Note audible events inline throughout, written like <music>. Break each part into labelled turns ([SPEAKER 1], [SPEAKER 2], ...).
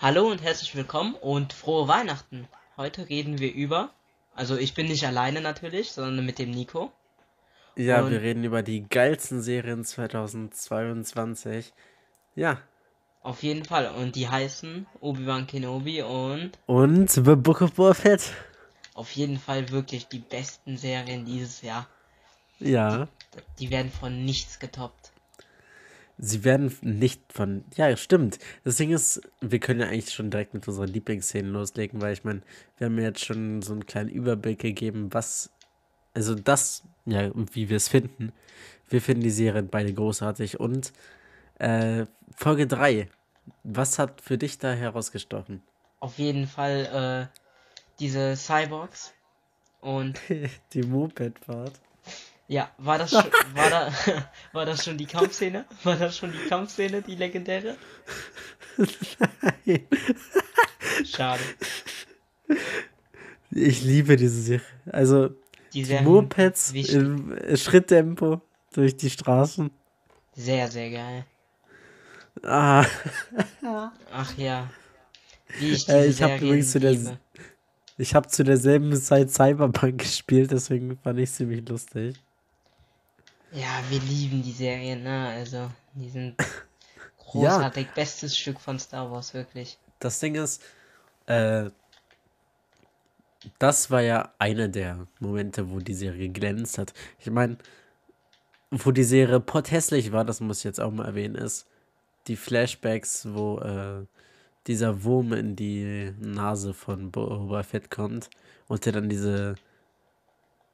[SPEAKER 1] Hallo und herzlich willkommen und frohe Weihnachten. Heute reden wir über, also ich bin nicht alleine natürlich, sondern mit dem Nico.
[SPEAKER 2] Ja,
[SPEAKER 1] Und
[SPEAKER 2] wir reden über die geilsten Serien 2022. Ja,
[SPEAKER 1] auf jeden Fall. Und die heißen Obi-Wan Kenobi und
[SPEAKER 2] und The Book of Boba Fett.
[SPEAKER 1] auf jeden Fall wirklich die besten Serien dieses Jahr.
[SPEAKER 2] Ja,
[SPEAKER 1] Die werden von nichts getoppt.
[SPEAKER 2] Sie werden nicht von. Ja, stimmt. Das Ding ist, wir können ja eigentlich schon direkt mit unseren Lieblingsszenen loslegen, weil ich meine, wir haben ja jetzt schon so einen kleinen Überblick gegeben, was. Also das, ja, wie wir es finden. Wir finden die Serien beide großartig. Und äh, Folge 3. Was hat für dich da herausgestochen?
[SPEAKER 1] Auf jeden Fall äh, diese Cyborgs. Und <laughs>
[SPEAKER 2] Die Mopedfahrt.
[SPEAKER 1] Ja, war das schon, war da, <laughs> war das schon die Kampfszene? War das schon die Kampfszene, die legendäre? <laughs> Schade.
[SPEAKER 2] Ich liebe diese Serie. Also,
[SPEAKER 1] Die
[SPEAKER 2] die Mopeds
[SPEAKER 1] wichtig.
[SPEAKER 2] im äh, Schritttempo durch die Straßen.
[SPEAKER 1] Sehr, sehr geil.
[SPEAKER 2] Ah,
[SPEAKER 1] Ach ja. Wie ich
[SPEAKER 2] Äh,
[SPEAKER 1] diese
[SPEAKER 2] ich hab
[SPEAKER 1] Serien
[SPEAKER 2] übrigens zu der-
[SPEAKER 1] liebe.
[SPEAKER 2] ich habe zu derselben Zeit Cyberpunk <laughs> gespielt, deswegen fand ich ziemlich lustig.
[SPEAKER 1] Ja, wir lieben die Serien, ne? Also, die sind <laughs> großartig. Bestes Stück von Star Wars, wirklich.
[SPEAKER 2] Das Ding ist, äh, das war ja einer der Momente, wo die Serie glänzt hat. Ich meine, wo die Serie potthässlich war, das muss ich jetzt auch mal erwähnen, ist die Flashbacks, wo äh, dieser Wurm in die Nase von Boba Fett kommt und der dann diese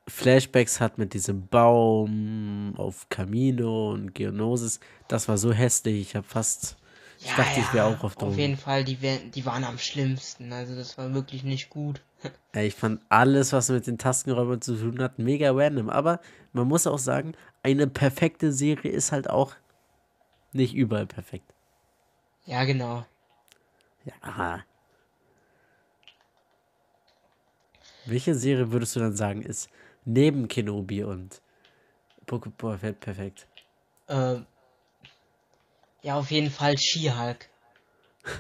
[SPEAKER 2] Flashbacks hat mit diesem Baum auf Camino und Geonosis. Das war so hässlich, ich habe fast, ich
[SPEAKER 1] Ja,
[SPEAKER 2] dachte, ich wäre
[SPEAKER 1] ja,
[SPEAKER 2] auch auf
[SPEAKER 1] Auf
[SPEAKER 2] Drogen.
[SPEAKER 1] jeden Fall, die, wär, die waren am schlimmsten. Also, das war wirklich nicht gut. <laughs>
[SPEAKER 2] Ich fand alles, was mit den Tastenräubern zu tun hat, mega random. Aber man muss auch sagen, eine perfekte Serie ist halt auch nicht überall perfekt.
[SPEAKER 1] Ja, genau.
[SPEAKER 2] Ja. Welche Serie würdest du dann sagen, ist neben Kenobi und Boba Fett perfekt?
[SPEAKER 1] Ähm, ja, auf jeden Fall She-Hulk. <laughs>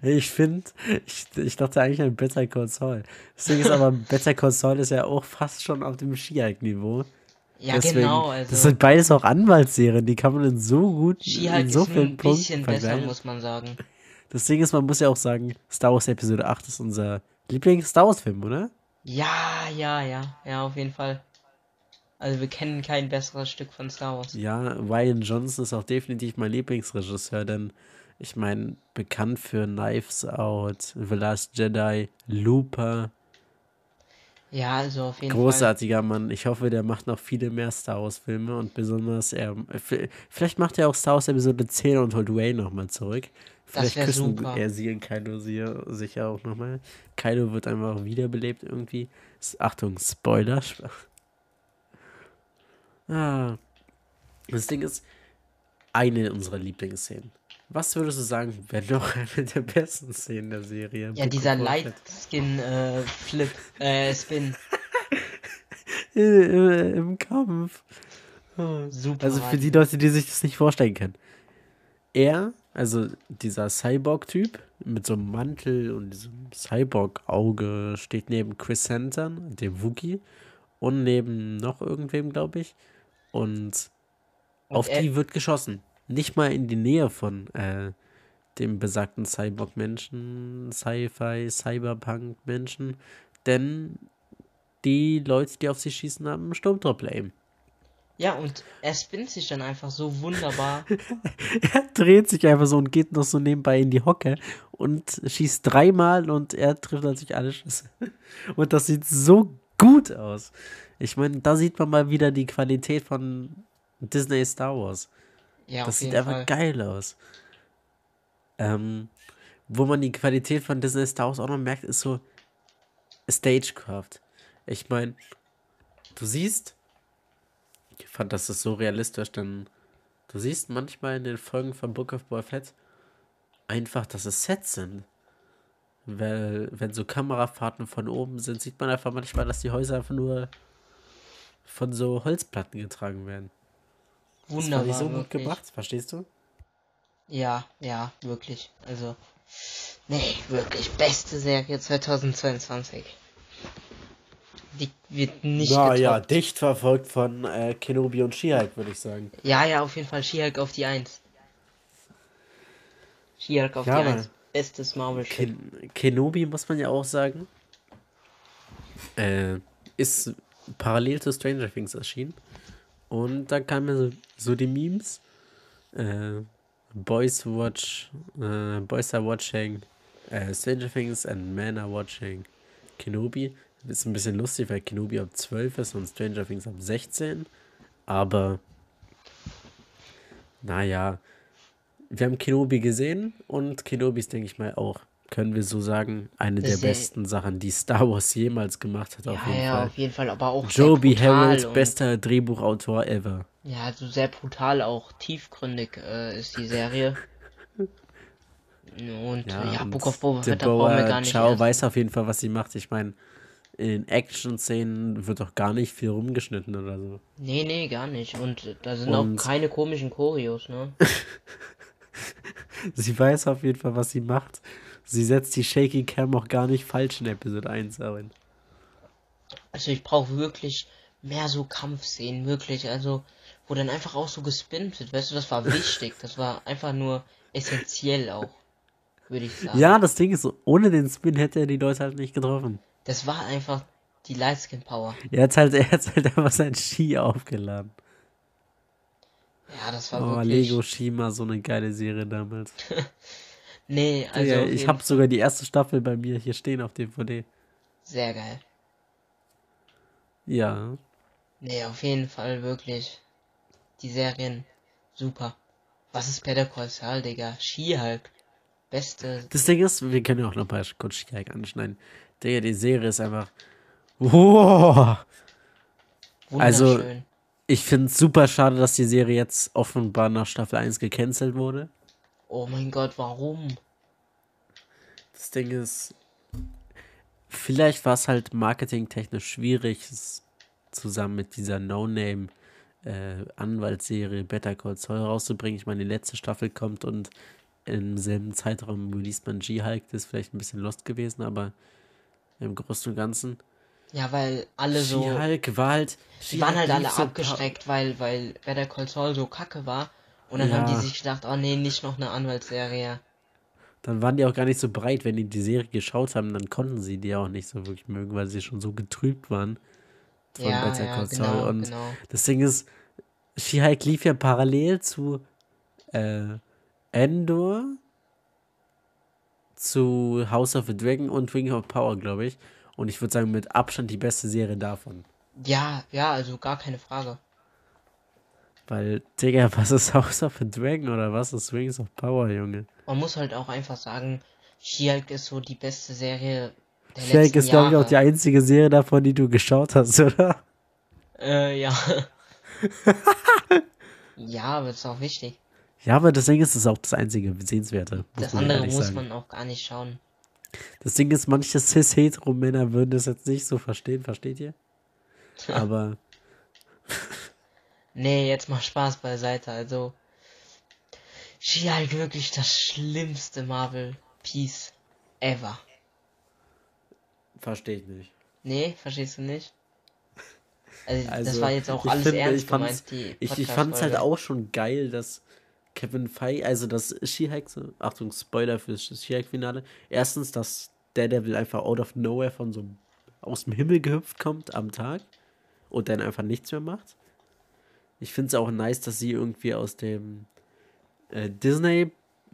[SPEAKER 2] Ich finde, ich, ich dachte eigentlich an Better Call Saul. Das Ding ist aber, <laughs> Better Call Saul ist ja auch fast schon auf dem Ski-Niveau.
[SPEAKER 1] Ja,
[SPEAKER 2] Deswegen,
[SPEAKER 1] genau.
[SPEAKER 2] Das
[SPEAKER 1] Also,
[SPEAKER 2] sind beides auch Anwaltsserien, die kann man in so gut, in so vielen
[SPEAKER 1] ein
[SPEAKER 2] Punkten
[SPEAKER 1] bisschen besser,
[SPEAKER 2] vergleichen.
[SPEAKER 1] muss man sagen.
[SPEAKER 2] Das Ding ist, man muss ja auch sagen, Star Wars Episode 8 ist unser Lieblings-Star Wars-Film, oder?
[SPEAKER 1] Ja, ja, ja. Ja, auf jeden Fall. Also, wir kennen kein besseres Stück von Star Wars.
[SPEAKER 2] Ja, Ryan Johnson ist auch definitiv mein Lieblingsregisseur, denn ich meine, bekannt für Knives Out, The Last Jedi, Looper,
[SPEAKER 1] Ja, also auf jeden Fall.
[SPEAKER 2] großartiger Mann. Ich hoffe, der macht noch viele mehr Star Wars-Filme und besonders er, v- vielleicht macht er auch Star Wars Episode 10 und holt Ray nochmal zurück. Vielleicht
[SPEAKER 1] wär
[SPEAKER 2] küssen
[SPEAKER 1] super.
[SPEAKER 2] er sie und Kylo sie sicher auch nochmal. Kylo wird einfach wiederbelebt irgendwie. Achtung, Spoiler. <laughs> Ah. Das Ding ist, eine unserer Lieblingsszenen. Was würdest du sagen, wäre noch eine der besten Szenen der Serie?
[SPEAKER 1] Ja, dieser
[SPEAKER 2] Fett?
[SPEAKER 1] Lightskin äh, Flip, äh, Spin. <laughs>
[SPEAKER 2] Im Kampf. Oh.
[SPEAKER 1] Super.
[SPEAKER 2] Also für die Leute, die sich das nicht vorstellen können. Er, also dieser Cyborg-Typ mit so einem Mantel und diesem Cyborg-Auge steht neben Chris Santan, dem Wookie, und neben noch irgendwem, glaube ich. Und,
[SPEAKER 1] Und
[SPEAKER 2] auf die wird geschossen. Nicht mal in die Nähe von äh, dem besagten Cyborg-Menschen, Sci-Fi, Cyberpunk-Menschen. Denn die Leute, die auf sie schießen, haben einen Sturmtruppler-Aim.
[SPEAKER 1] Ja, und er spinnt sich dann einfach so wunderbar. <laughs>
[SPEAKER 2] Er dreht sich einfach so und geht noch so nebenbei in die Hocke und schießt dreimal und er trifft natürlich alle Schüsse. Und das sieht so gut aus. Ich meine, da sieht man mal wieder die Qualität von Disney Star Wars.
[SPEAKER 1] Ja,
[SPEAKER 2] Das sieht einfach
[SPEAKER 1] Fall.
[SPEAKER 2] geil aus. Ähm, wo man die Qualität von Disney Star Wars auch noch merkt, ist so Stagecraft. Ich meine, du siehst, ich fand das ist so realistisch, denn du siehst manchmal in den Folgen von Book of Fett einfach, dass es Sets sind. Weil, wenn so Kamerafahrten von oben sind, sieht man einfach manchmal, dass die Häuser einfach nur von so Holzplatten getragen werden. Das
[SPEAKER 1] Wunderbar.
[SPEAKER 2] ich so gut
[SPEAKER 1] wirklich.
[SPEAKER 2] gemacht, verstehst du?
[SPEAKER 1] Ja, ja, wirklich. Also, nee, wirklich. Beste Serie 2022. Die wird nicht
[SPEAKER 2] Na ja,
[SPEAKER 1] getoppt.
[SPEAKER 2] dicht verfolgt von äh, Kenobi und She-Hulk, würde ich sagen.
[SPEAKER 1] Ja, ja, auf jeden Fall She-Hulk auf die 1. She-Hulk auf
[SPEAKER 2] Ja,
[SPEAKER 1] die
[SPEAKER 2] aber
[SPEAKER 1] 1. Bestes marvel.
[SPEAKER 2] Ken Kenobi, muss man ja auch sagen, äh, ist parallel zu Stranger Things erschienen. Und da kamen so, so die Memes. Äh, Boys watch, äh, Boys are watching äh, Stranger Things and Men are watching Kenobi. Ist ein bisschen lustig, weil Kenobi ab 12 ist und Stranger Things ab 16. Aber, naja, wir haben Kenobi gesehen und Kenobi ist, denke ich mal, auch, können wir so sagen, eine der
[SPEAKER 1] Sehr-
[SPEAKER 2] besten Sachen, die Star Wars jemals gemacht hat, auf
[SPEAKER 1] Ja,
[SPEAKER 2] jeden
[SPEAKER 1] ja,
[SPEAKER 2] Fall.
[SPEAKER 1] auf jeden Fall, aber auch
[SPEAKER 2] Joby Harold, bester Drehbuchautor ever.
[SPEAKER 1] Ja, also sehr brutal, auch tiefgründig äh, ist die Serie. <laughs> Und ja, ja
[SPEAKER 2] und
[SPEAKER 1] Book of Boba Fett, da brauchen wir gar nicht erst-
[SPEAKER 2] weiß auf jeden Fall, was sie macht. Ich meine, in Action-Szenen wird doch gar nicht viel rumgeschnitten oder so.
[SPEAKER 1] Nee, nee, gar nicht. Und da sind
[SPEAKER 2] Und-
[SPEAKER 1] auch keine komischen Choreos, ne? <laughs>
[SPEAKER 2] Sie weiß auf jeden Fall, was sie macht. Sie setzt die Shaky Cam auch gar nicht falsch in Episode 1 ein.
[SPEAKER 1] Also ich brauche wirklich mehr so Kampfszenen, wirklich. Also, wo dann einfach auch so gespinnt wird. Weißt du, das war <laughs> wichtig. Das war einfach nur essentiell auch, würde ich sagen.
[SPEAKER 2] Ja, das Ding ist so, ohne den Spin hätte er die Leute halt nicht getroffen.
[SPEAKER 1] Das war einfach die Lightskin Power.
[SPEAKER 2] Er hat halt, er hat halt einfach sein Ski aufgeladen.
[SPEAKER 1] Ja, das war
[SPEAKER 2] Oh,
[SPEAKER 1] wirklich.
[SPEAKER 2] Lego Shima, so eine geile Serie damals. <laughs>
[SPEAKER 1] Nee, also
[SPEAKER 2] ja, ich habe sogar die erste Staffel bei mir hier stehen auf DVD.
[SPEAKER 1] sehr geil.
[SPEAKER 2] Ja,
[SPEAKER 1] Nee, auf jeden Fall wirklich. Die Serien super. Was ist Better Call Saul, Digga? She-Hulk. Beste.
[SPEAKER 2] Das Ding ist, wir können ja auch noch mal kurz She-Hulk anschneiden. Digga, die Serie ist einfach. Wow. Also-. Ich finde es super schade, dass die Serie jetzt offenbar nach Staffel 1 gecancelt wurde.
[SPEAKER 1] oh mein Gott, warum?
[SPEAKER 2] Das Ding ist, vielleicht war es halt marketingtechnisch schwierig, es zusammen mit dieser No-Name äh, Anwaltsserie Better Call Saul rauszubringen. Ich meine, die letzte Staffel kommt und im selben Zeitraum released man G-Hulk. Das ist vielleicht ein bisschen lost gewesen, aber im Großen und Ganzen.
[SPEAKER 1] Ja, weil alle so.
[SPEAKER 2] She-Hulk war halt.
[SPEAKER 1] Die waren halt alle
[SPEAKER 2] so
[SPEAKER 1] abgeschreckt, weil, weil Better Call Saul so kacke war. Und dann haben
[SPEAKER 2] Ja.
[SPEAKER 1] die sich gedacht, oh nee, nicht noch eine Anwaltsserie.
[SPEAKER 2] Dann waren die auch gar nicht so breit, wenn die die Serie geschaut haben, dann konnten sie die auch nicht so wirklich mögen, weil sie schon so getrübt waren von
[SPEAKER 1] Ja,
[SPEAKER 2] Better Call Saul.
[SPEAKER 1] genau,
[SPEAKER 2] Und
[SPEAKER 1] genau.
[SPEAKER 2] das Ding ist, She-Hulk lief ja parallel zu äh, Endor, zu House of the Dragon und Ring of Power, glaube ich. Und ich würde sagen, mit Abstand die beste Serie davon.
[SPEAKER 1] Ja, ja, also gar keine Frage.
[SPEAKER 2] Weil, Digga, <laughs> was ist House of the Dragon oder was ist Rings of Power, Junge?
[SPEAKER 1] Man muss halt auch einfach sagen, She-Hulk ist so die beste Serie der
[SPEAKER 2] She-Hulk
[SPEAKER 1] letzten
[SPEAKER 2] ist, glaube ich, auch die einzige Serie davon, die du geschaut hast, <laughs> oder?
[SPEAKER 1] Äh, ja. <laughs> ja, aber ist auch wichtig.
[SPEAKER 2] Ja, aber das Ding ist, es auch das einzige Sehenswerte.
[SPEAKER 1] Das andere muss
[SPEAKER 2] sagen.
[SPEAKER 1] man auch gar nicht schauen.
[SPEAKER 2] Das Ding ist, manche cis-hetero-Männer würden das jetzt nicht so verstehen, versteht ihr? Aber <laughs>
[SPEAKER 1] Nee, jetzt mal Spaß beiseite. Also, She-Hulk wirklich das schlimmste Marvel-Piece ever.
[SPEAKER 2] verstehe ich nicht.
[SPEAKER 1] Nee, verstehst du nicht? Also, das
[SPEAKER 2] Also,
[SPEAKER 1] war jetzt auch alles
[SPEAKER 2] finde,
[SPEAKER 1] ernst
[SPEAKER 2] ich fand's-
[SPEAKER 1] gemeint, die
[SPEAKER 2] Ich, ich fand es halt auch schon geil, dass Kevin Feige, also das She-Hulk, Achtung, Spoiler fürs She-Hulk-Finale. Erstens, dass Daredevil einfach out of nowhere von so aus dem Himmel gehüpft kommt am Tag und dann einfach nichts mehr macht. Ich finde es auch nice, dass sie irgendwie aus dem äh, Disney,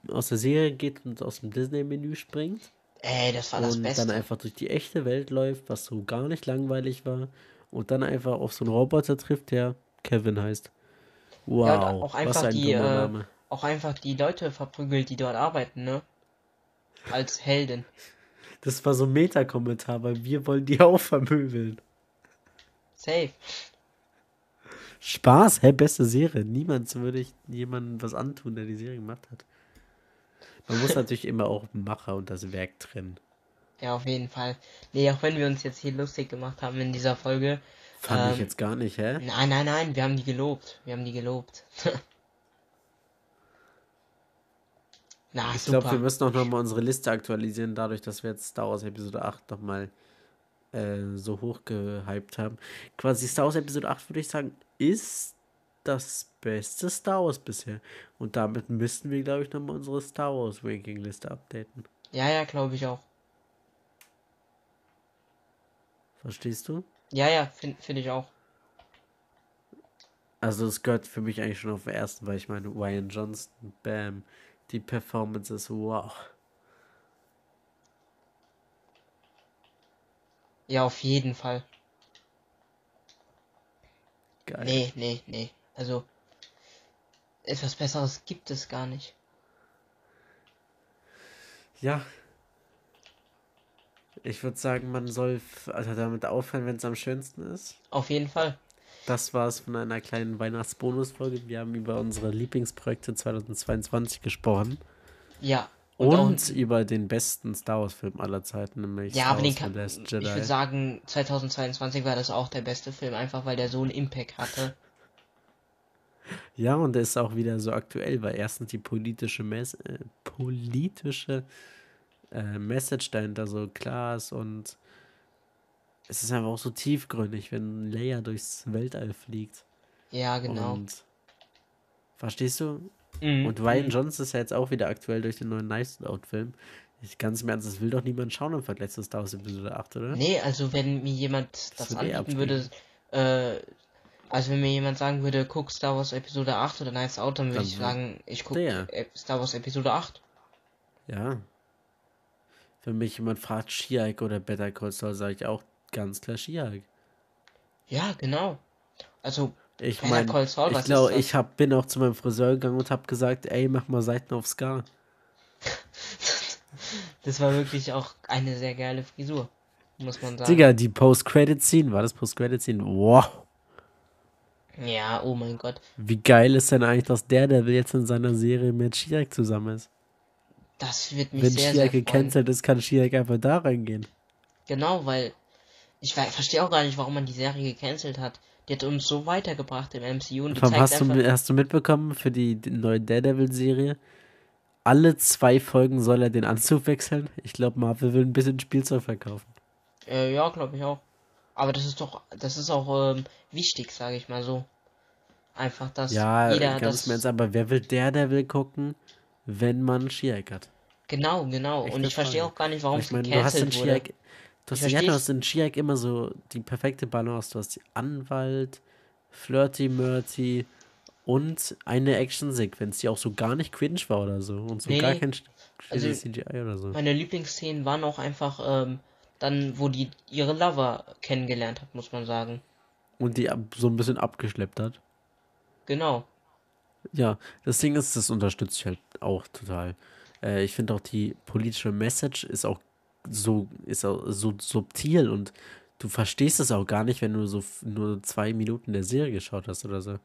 [SPEAKER 2] aus der Serie geht und aus dem Disney-Menü springt.
[SPEAKER 1] Ey, das war das
[SPEAKER 2] und
[SPEAKER 1] Beste.
[SPEAKER 2] dann einfach durch die echte Welt läuft, was so gar nicht langweilig war. Und dann einfach auf so einen Roboter trifft, der Kevin heißt. Wow,
[SPEAKER 1] Ja, auch
[SPEAKER 2] was
[SPEAKER 1] einfach
[SPEAKER 2] ein
[SPEAKER 1] die, äh, auch einfach die Leute verprügelt, die dort arbeiten, ne? Als Heldin.
[SPEAKER 2] Das war so ein Meta-Kommentar, weil wir wollen die <laughs> auch vermöbeln.
[SPEAKER 1] Safe.
[SPEAKER 2] Spaß, hä, beste Serie. Niemals würde ich jemandem was antun, der die Serie gemacht hat. Man muss <laughs> natürlich immer auch Macher und das Werk trennen.
[SPEAKER 1] Ja, auf jeden Fall. Nee, auch wenn wir uns jetzt hier lustig gemacht haben in dieser Folge.
[SPEAKER 2] Fand ich
[SPEAKER 1] Ähm,
[SPEAKER 2] jetzt gar nicht, hä?
[SPEAKER 1] Nein, nein, nein, wir haben die gelobt. Wir haben die gelobt. <laughs> Na,
[SPEAKER 2] Ich glaube, wir müssen auch nochmal unsere Liste aktualisieren, dadurch, dass wir jetzt Star Wars Episode 8 nochmal äh, so hoch gehypt haben. Quasi Star Wars Episode 8, würde ich sagen, ist das beste Star Wars bisher. Und damit müssten wir, glaube ich, nochmal unsere Star Wars Ranking-Liste updaten.
[SPEAKER 1] Ja, ja, glaube ich auch.
[SPEAKER 2] Verstehst du?
[SPEAKER 1] Ja, ja, finde find ich auch.
[SPEAKER 2] Also es gehört für mich eigentlich schon auf den ersten, weil ich meine, Ryan Johnston, bam, die Performance ist wow.
[SPEAKER 1] Ja, auf jeden Fall.
[SPEAKER 2] Geil.
[SPEAKER 1] Nee, nee, nee. Also, etwas Besseres gibt es gar nicht.
[SPEAKER 2] Ja. Ich würde sagen, man soll also damit aufhören, wenn es am schönsten ist.
[SPEAKER 1] Auf jeden Fall.
[SPEAKER 2] Das war's von einer kleinen Weihnachtsbonusfolge. Wir haben über unsere Lieblingsprojekte 2022 gesprochen.
[SPEAKER 1] Ja.
[SPEAKER 2] Und,
[SPEAKER 1] auch-
[SPEAKER 2] über den besten Star Wars-Film aller Zeiten, nämlich
[SPEAKER 1] ja,
[SPEAKER 2] Star
[SPEAKER 1] aber den
[SPEAKER 2] Wars
[SPEAKER 1] kann,
[SPEAKER 2] The Last
[SPEAKER 1] ich
[SPEAKER 2] Jedi.
[SPEAKER 1] würde sagen, 2022 war das auch der beste Film, einfach weil der so einen Impact hatte. <laughs>
[SPEAKER 2] Ja, und der ist auch wieder so aktuell, weil erstens die politische, Mes äh, politische äh, Message dahinter so klar ist und es ist einfach auch so tiefgründig, wenn Leia durchs Weltall fliegt.
[SPEAKER 1] Ja, genau.
[SPEAKER 2] Und verstehst du?
[SPEAKER 1] Mhm,
[SPEAKER 2] Und Ryan
[SPEAKER 1] mhm.
[SPEAKER 2] Johnson ist ja jetzt auch wieder aktuell durch den neuen Knives Out-Film. Ich ganz im Ernst, das will doch niemand schauen im Vergleich zu Star Wars Episode 8, oder?
[SPEAKER 1] Nee, also wenn mir jemand das
[SPEAKER 2] Das eh
[SPEAKER 1] anbieten würde, äh, also wenn mir jemand sagen würde, guck Star Wars Episode 8 oder Nice Out, dann würde ich sagen, ich guck
[SPEAKER 2] Der.
[SPEAKER 1] äh, Star Wars Episode 8.
[SPEAKER 2] Ja. Wenn mich jemand fragt, Shiak oder Better Call Saul, sage ich auch ganz klar Shiak.
[SPEAKER 1] Ja, genau. Also,
[SPEAKER 2] Ich meine, ich glaube, ich hab, bin auch zu meinem Friseur gegangen und habe gesagt, ey, mach mal Seiten auf Scar. <laughs>
[SPEAKER 1] das war wirklich auch eine sehr geile Frisur, muss man sagen.
[SPEAKER 2] Digga, die Post-Credit-Scene, war das Post-Credit-Scene? Wow.
[SPEAKER 1] Ja, oh mein Gott.
[SPEAKER 2] Wie geil ist denn eigentlich, dass der, der jetzt in seiner Serie mit Shiak zusammen ist?
[SPEAKER 1] Das wird mich
[SPEAKER 2] Wenn
[SPEAKER 1] sehr,
[SPEAKER 2] Shiak
[SPEAKER 1] sehr
[SPEAKER 2] gecancelt ist, kann Shiak einfach da reingehen.
[SPEAKER 1] Genau, weil ich verstehe auch gar nicht, warum man die Serie gecancelt hat. Die hat uns so weitergebracht im MCU und zeigt
[SPEAKER 2] hast, du, hast du mitbekommen für die, die neue Daredevil-Serie? Alle zwei Folgen soll er den Anzug wechseln. Ich glaube, Marvel will ein bisschen Spielzeug verkaufen.
[SPEAKER 1] Äh, ja, glaube ich auch. Aber das ist doch, das ist auch ähm, wichtig, sage ich mal so. Einfach, dass
[SPEAKER 2] Ja,
[SPEAKER 1] jeder
[SPEAKER 2] ganz
[SPEAKER 1] das...
[SPEAKER 2] Ernst, aber wer will Daredevil gucken, wenn man Shiak hat?
[SPEAKER 1] Genau, genau.
[SPEAKER 2] Echt
[SPEAKER 1] und ich verstehe auch gar nicht, warum
[SPEAKER 2] ich
[SPEAKER 1] es
[SPEAKER 2] meine, du hast
[SPEAKER 1] gecancelt wurde.
[SPEAKER 2] Du hast, ja, du hast in Shiak immer so die perfekte Balance. Du hast die Anwalt, Flirty Murty und eine Actionsequenz, die auch so gar nicht cringe war oder so und so
[SPEAKER 1] Nee,
[SPEAKER 2] gar kein
[SPEAKER 1] also-
[SPEAKER 2] CGI oder so.
[SPEAKER 1] Meine Lieblingsszenen waren auch einfach ähm, dann, wo die ihre Lover kennengelernt hat, muss man sagen.
[SPEAKER 2] Und die so ein bisschen abgeschleppt hat.
[SPEAKER 1] Genau.
[SPEAKER 2] Ja, das Ding ist, das unterstütze ich halt auch total. Äh, ich finde auch die politische Message ist auch so, ist auch so subtil und du verstehst es auch gar nicht, wenn du so nur zwei Minuten der Serie geschaut hast oder so.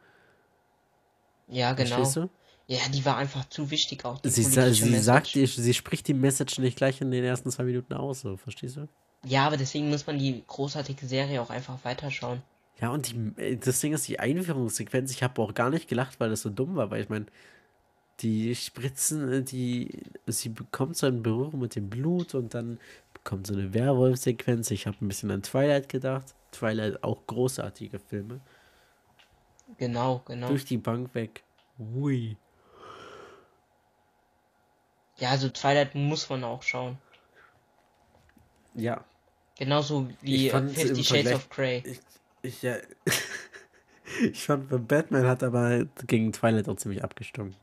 [SPEAKER 1] Ja, genau.
[SPEAKER 2] Verstehst du?
[SPEAKER 1] Ja, die war einfach zu wichtig auch. Die
[SPEAKER 2] Sie, sa sie
[SPEAKER 1] Message.
[SPEAKER 2] sagt, sie spricht die Message nicht gleich in den ersten zwei Minuten aus, so, verstehst du?
[SPEAKER 1] Ja, aber deswegen muss man die großartige Serie auch einfach weiterschauen.
[SPEAKER 2] Ja, und die, äh, das Ding ist, die Einführungssequenz, ich habe auch gar nicht gelacht, weil das so dumm war, weil ich meine, die Spritzen, äh, die, sie bekommt so eine Berührung mit dem Blut und dann bekommt so eine Werwolf-Sequenz. Ich habe ein bisschen an Twilight gedacht. Twilight auch großartige Filme.
[SPEAKER 1] Genau, genau.
[SPEAKER 2] Durch die Bank weg. Ui.
[SPEAKER 1] Ja, also Twilight muss man auch schauen.
[SPEAKER 2] Ja.
[SPEAKER 1] Genauso wie Fifty Shades
[SPEAKER 2] Vergleich-
[SPEAKER 1] of Grey.
[SPEAKER 2] Ich, ich, ja. <laughs> ich fand, Batman hat aber gegen Twilight auch ziemlich abgestimmt.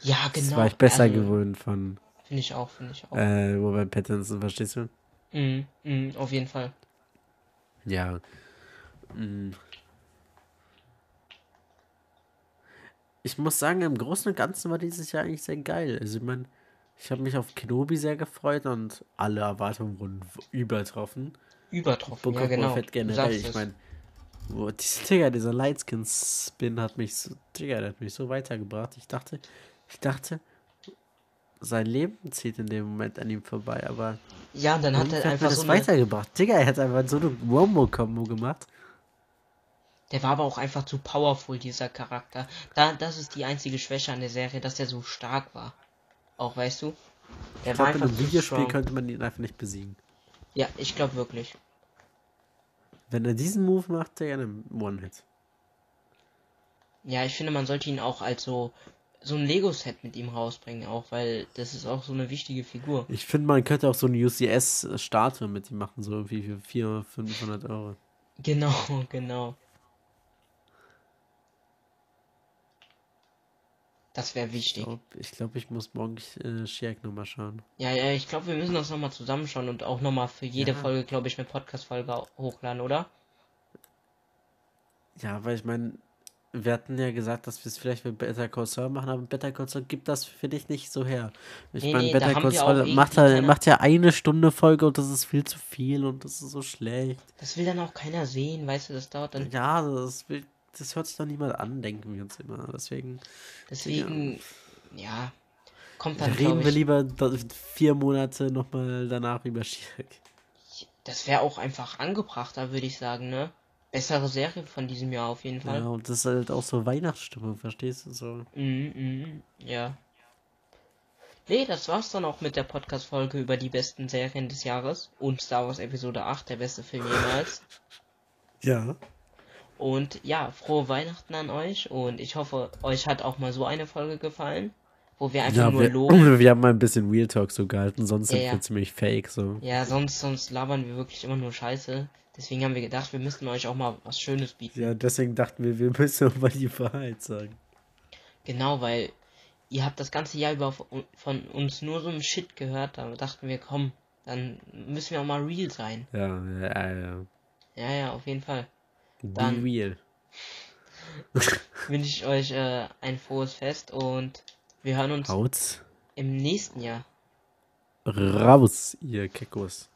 [SPEAKER 1] Ja,
[SPEAKER 2] Das
[SPEAKER 1] genau.
[SPEAKER 2] war ich besser
[SPEAKER 1] also,
[SPEAKER 2] gewöhnt von
[SPEAKER 1] Finde ich auch, finde ich auch.
[SPEAKER 2] äh, Robert Pattinson, verstehst du?
[SPEAKER 1] Mhm, mhm, auf jeden Fall.
[SPEAKER 2] Ja. Mm. Ich muss sagen, im Großen und Ganzen war dieses Jahr eigentlich sehr geil. Also ich meine, ich habe mich auf Kenobi sehr gefreut und alle Erwartungen wurden übertroffen.
[SPEAKER 1] Übertroffen,
[SPEAKER 2] Book
[SPEAKER 1] ja genau.
[SPEAKER 2] Fett generell. Ich meine, dieser Digga, dieser Lightskin-Spin hat mich so, Digga, der hat mich so weitergebracht. Ich dachte, ich dachte, sein Leben zieht in dem Moment an ihm vorbei, aber
[SPEAKER 1] Ja, und dann hat er
[SPEAKER 2] hat
[SPEAKER 1] einfach
[SPEAKER 2] das
[SPEAKER 1] so eine,
[SPEAKER 2] weitergebracht. Digga, er hat einfach so eine Wombo-Kombo gemacht.
[SPEAKER 1] Der war aber auch einfach zu powerful, dieser Charakter. Da, das ist die einzige Schwäche an der Serie, dass der so stark war. Auch weißt du? Der
[SPEAKER 2] Ich glaube, in einem Videospiel
[SPEAKER 1] strong.
[SPEAKER 2] könnte man ihn einfach nicht besiegen.
[SPEAKER 1] Ja, ich glaube wirklich.
[SPEAKER 2] Wenn er diesen Move macht, der eine One-Hit.
[SPEAKER 1] Ja, ich finde, man sollte ihn auch als so so ein Lego-Set mit ihm rausbringen, auch weil das ist auch so eine wichtige Figur.
[SPEAKER 2] Ich finde, man könnte auch so eine UCS-Statue mit ihm machen, so irgendwie für 400, 500 Euro.
[SPEAKER 1] Genau, <laughs> genau. Das wäre
[SPEAKER 2] Ich
[SPEAKER 1] wichtig.
[SPEAKER 2] glaube, ich, glaub, ich muss morgen äh, Shaq nochmal schauen.
[SPEAKER 1] Ja, ja, ich glaube, wir müssen das nochmal zusammenschauen und auch nochmal für jede
[SPEAKER 2] Ja.
[SPEAKER 1] Folge, glaube ich, eine Podcast-Folge hochladen, oder?
[SPEAKER 2] Ja, weil ich meine, wir hatten ja gesagt, dass wir es vielleicht mit Better Call Saul machen, aber Better Call Saul gibt das, finde ich, nicht so her. Ich
[SPEAKER 1] Nee,
[SPEAKER 2] meine,
[SPEAKER 1] nee,
[SPEAKER 2] Better Call Saul
[SPEAKER 1] irgendwie
[SPEAKER 2] macht, halt,
[SPEAKER 1] keine-
[SPEAKER 2] macht ja eine Stunde Folge und das ist viel zu viel und das ist so schlecht.
[SPEAKER 1] Das will dann auch keiner sehen, weißt du, das dauert dann.
[SPEAKER 2] Ja, das, will, das hört sich doch niemand an, denken wir uns immer. Deswegen
[SPEAKER 1] Deswegen, ja, kommt dann,
[SPEAKER 2] reden wir lieber vier Monate nochmal danach über Shaq.
[SPEAKER 1] das wäre auch einfach angebrachter, würde ich sagen, ne? Bessere Serie von diesem Jahr auf jeden Fall.
[SPEAKER 2] Ja, und das ist halt auch so Weihnachtsstimmung, verstehst du? So.
[SPEAKER 1] Mhm, mhm, ja. Nee, das war's dann auch mit der Podcast-Folge über die besten Serien des Jahres und Star Wars Episode 8, der beste Film jemals. <laughs>
[SPEAKER 2] Ja.
[SPEAKER 1] Und ja, frohe Weihnachten an euch und ich hoffe, euch hat auch mal so eine Folge gefallen, wo wir einfach
[SPEAKER 2] Ja,
[SPEAKER 1] nur
[SPEAKER 2] wir,
[SPEAKER 1] loben. <clears throat>
[SPEAKER 2] wir haben mal ein bisschen Real Talk so gehalten, sonst
[SPEAKER 1] Ja,
[SPEAKER 2] sind wir ziemlich fake, so.
[SPEAKER 1] Ja, sonst, sonst labern wir wirklich immer nur Scheiße. Deswegen haben wir gedacht, wir müssten euch auch mal was Schönes bieten.
[SPEAKER 2] Ja, deswegen dachten wir, wir müssen auch mal die Wahrheit sagen.
[SPEAKER 1] Genau, weil ihr habt das ganze Jahr über von- uns nur so einen Shit gehört. Da dachten wir, komm, dann müssen wir auch mal real sein.
[SPEAKER 2] Ja, ja, ja.
[SPEAKER 1] Ja, ja, auf jeden Fall.
[SPEAKER 2] Be
[SPEAKER 1] Dann-
[SPEAKER 2] real. <laughs>
[SPEAKER 1] Wünsche ich euch äh, ein frohes Fest und wir hören uns
[SPEAKER 2] Haut
[SPEAKER 1] im nächsten Jahr.
[SPEAKER 2] raus, ihr Kekos.